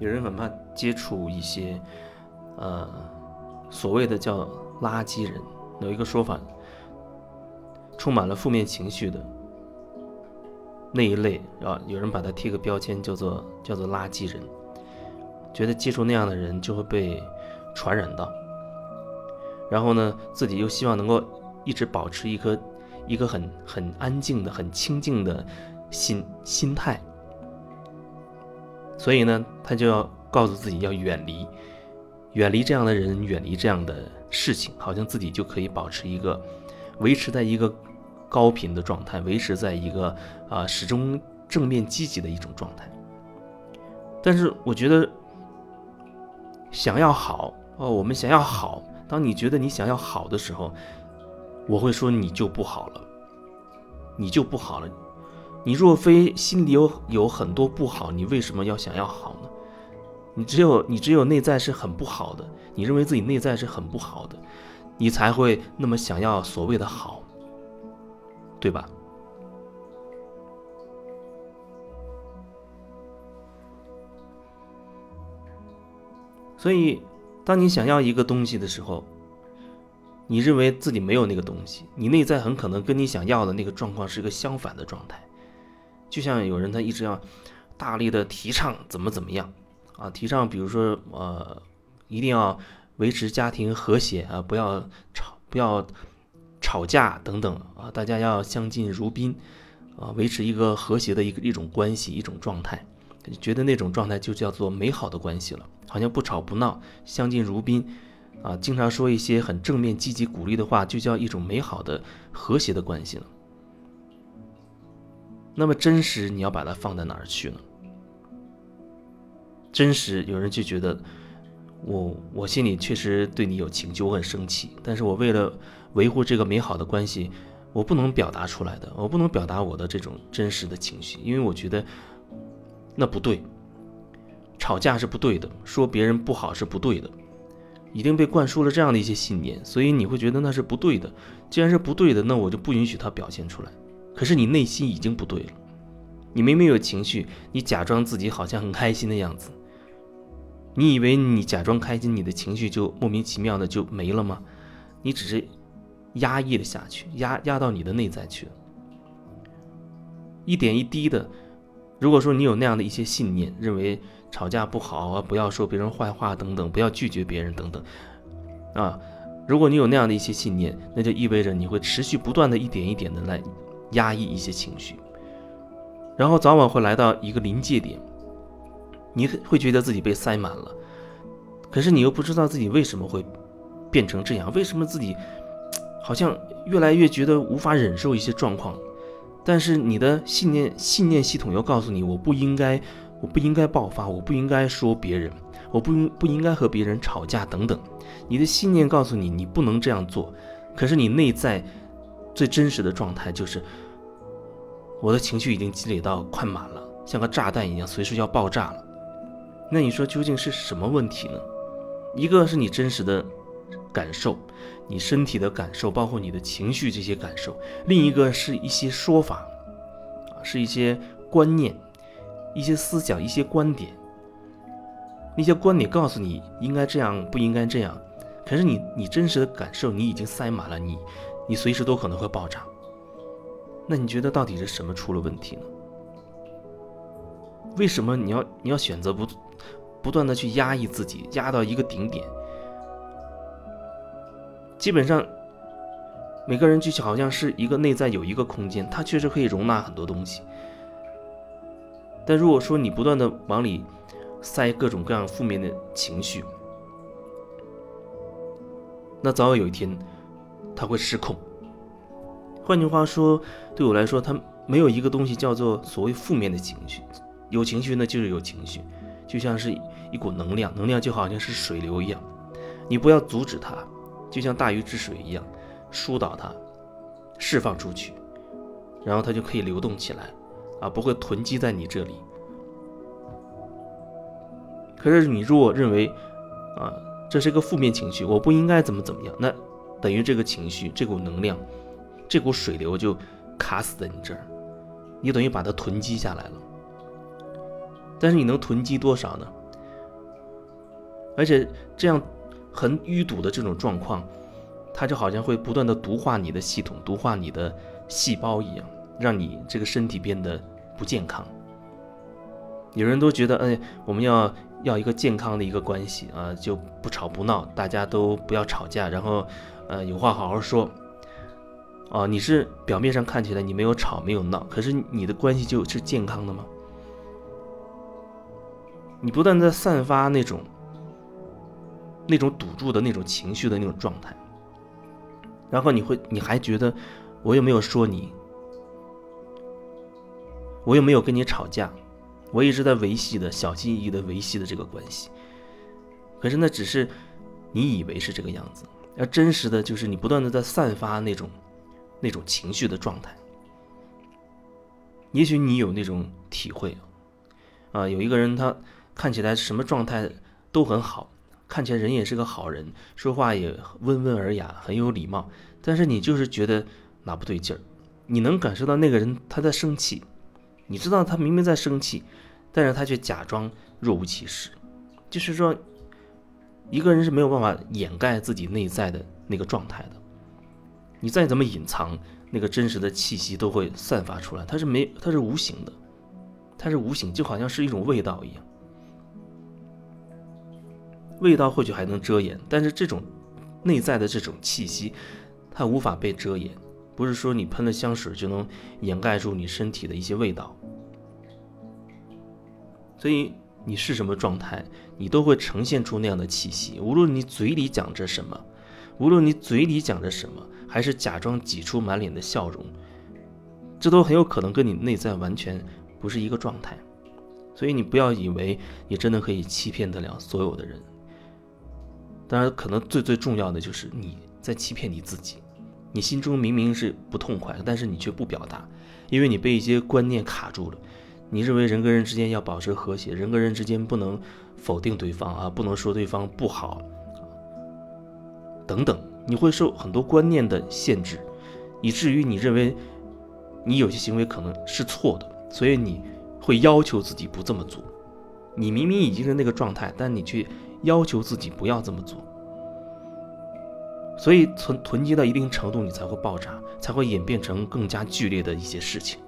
有人很怕接触一些，呃，所谓的叫垃圾人。有一个说法，充满了负面情绪的那一类啊，有人把它贴个标签，叫做叫做垃圾人，觉得接触那样的人就会被传染到。然后呢，自己又希望能够一直保持一颗一个很很安静的、很清静的心心态。所以呢，他就要告诉自己要远离，远离这样的人，远离这样的事情，好像自己就可以保持一个，维持在一个高频的状态，维持在一个啊始终正面积极的一种状态。但是我觉得，想要好哦，我们想要好，当你觉得你想要好的时候，我会说你就不好了，你就不好了。你若非心里有有很多不好，你为什么要想要好呢？你只有你只有内在是很不好的，你认为自己内在是很不好的，你才会那么想要所谓的好，对吧？所以，当你想要一个东西的时候，你认为自己没有那个东西，你内在很可能跟你想要的那个状况是一个相反的状态。就像有人他一直要大力的提倡怎么怎么样啊，提倡比如说呃，一定要维持家庭和谐啊，不要吵不要吵架等等啊，大家要相敬如宾啊，维持一个和谐的一个一种关系一种状态，觉得那种状态就叫做美好的关系了，好像不吵不闹，相敬如宾啊，经常说一些很正面积极鼓励的话，就叫一种美好的和谐的关系了。那么真实，你要把它放在哪儿去呢？真实，有人就觉得我我心里确实对你有情绪，我很生气，但是我为了维护这个美好的关系，我不能表达出来的，我不能表达我的这种真实的情绪，因为我觉得那不对，吵架是不对的，说别人不好是不对的，一定被灌输了这样的一些信念，所以你会觉得那是不对的。既然是不对的，那我就不允许它表现出来。可是你内心已经不对了，你明明有情绪，你假装自己好像很开心的样子，你以为你假装开心，你的情绪就莫名其妙的就没了吗？你只是压抑了下去，压压到你的内在去了，一点一滴的。如果说你有那样的一些信念，认为吵架不好啊，不要说别人坏话等等，不要拒绝别人等等，啊，如果你有那样的一些信念，那就意味着你会持续不断的一点一点的来。压抑一些情绪，然后早晚会来到一个临界点，你会觉得自己被塞满了，可是你又不知道自己为什么会变成这样，为什么自己好像越来越觉得无法忍受一些状况，但是你的信念信念系统又告诉你，我不应该，我不应该爆发，我不应该说别人，我不应不应该和别人吵架等等，你的信念告诉你你不能这样做，可是你内在。最真实的状态就是，我的情绪已经积累到快满了，像个炸弹一样，随时要爆炸了。那你说究竟是什么问题呢？一个是你真实的感受，你身体的感受，包括你的情绪这些感受；另一个是一些说法，啊，是一些观念、一些思想、一些观点。那些观点告诉你应该这样，不应该这样，可是你你真实的感受，你已经塞满了你。你随时都可能会爆炸，那你觉得到底是什么出了问题呢？为什么你要你要选择不不断的去压抑自己，压到一个顶点？基本上每个人就好像是一个内在有一个空间，它确实可以容纳很多东西。但如果说你不断的往里塞各种各样负面的情绪，那早晚有一天。他会失控。换句话说，对我来说，它没有一个东西叫做所谓负面的情绪。有情绪呢，就是有情绪，就像是一股能量，能量就好像是水流一样，你不要阻止它，就像大禹治水一样，疏导它，释放出去，然后它就可以流动起来，啊，不会囤积在你这里。可是你如果认为，啊，这是个负面情绪，我不应该怎么怎么样，那。等于这个情绪、这股能量、这股水流就卡死在你这儿，你等于把它囤积下来了。但是你能囤积多少呢？而且这样很淤堵的这种状况，它就好像会不断的毒化你的系统，毒化你的细胞一样，让你这个身体变得不健康。有人都觉得，哎，我们要要一个健康的一个关系啊，就不吵不闹，大家都不要吵架，然后，呃，有话好好说。哦，你是表面上看起来你没有吵没有闹，可是你的关系就是健康的吗？你不断在散发那种那种堵住的那种情绪的那种状态，然后你会你还觉得我又没有说你，我又没有跟你吵架。我一直在维系的小心翼翼的维系的这个关系，可是那只是你以为是这个样子，而真实的就是你不断的在散发那种那种情绪的状态。也许你有那种体会啊，有一个人他看起来什么状态都很好，看起来人也是个好人，说话也温文尔雅，很有礼貌，但是你就是觉得哪不对劲儿，你能感受到那个人他在生气。你知道他明明在生气，但是他却假装若无其事。就是说，一个人是没有办法掩盖自己内在的那个状态的。你再怎么隐藏，那个真实的气息都会散发出来。它是没，它是无形的，它是无形，就好像是一种味道一样。味道或许还能遮掩，但是这种内在的这种气息，它无法被遮掩。不是说你喷了香水就能掩盖住你身体的一些味道。所以你是什么状态，你都会呈现出那样的气息。无论你嘴里讲着什么，无论你嘴里讲着什么，还是假装挤出满脸的笑容，这都很有可能跟你内在完全不是一个状态。所以你不要以为你真的可以欺骗得了所有的人。当然，可能最最重要的就是你在欺骗你自己。你心中明明是不痛快，但是你却不表达，因为你被一些观念卡住了。你认为人跟人之间要保持和谐，人跟人之间不能否定对方啊，不能说对方不好，等等，你会受很多观念的限制，以至于你认为你有些行为可能是错的，所以你会要求自己不这么做。你明明已经是那个状态，但你却要求自己不要这么做，所以存囤积到一定程度，你才会爆炸，才会演变成更加剧烈的一些事情。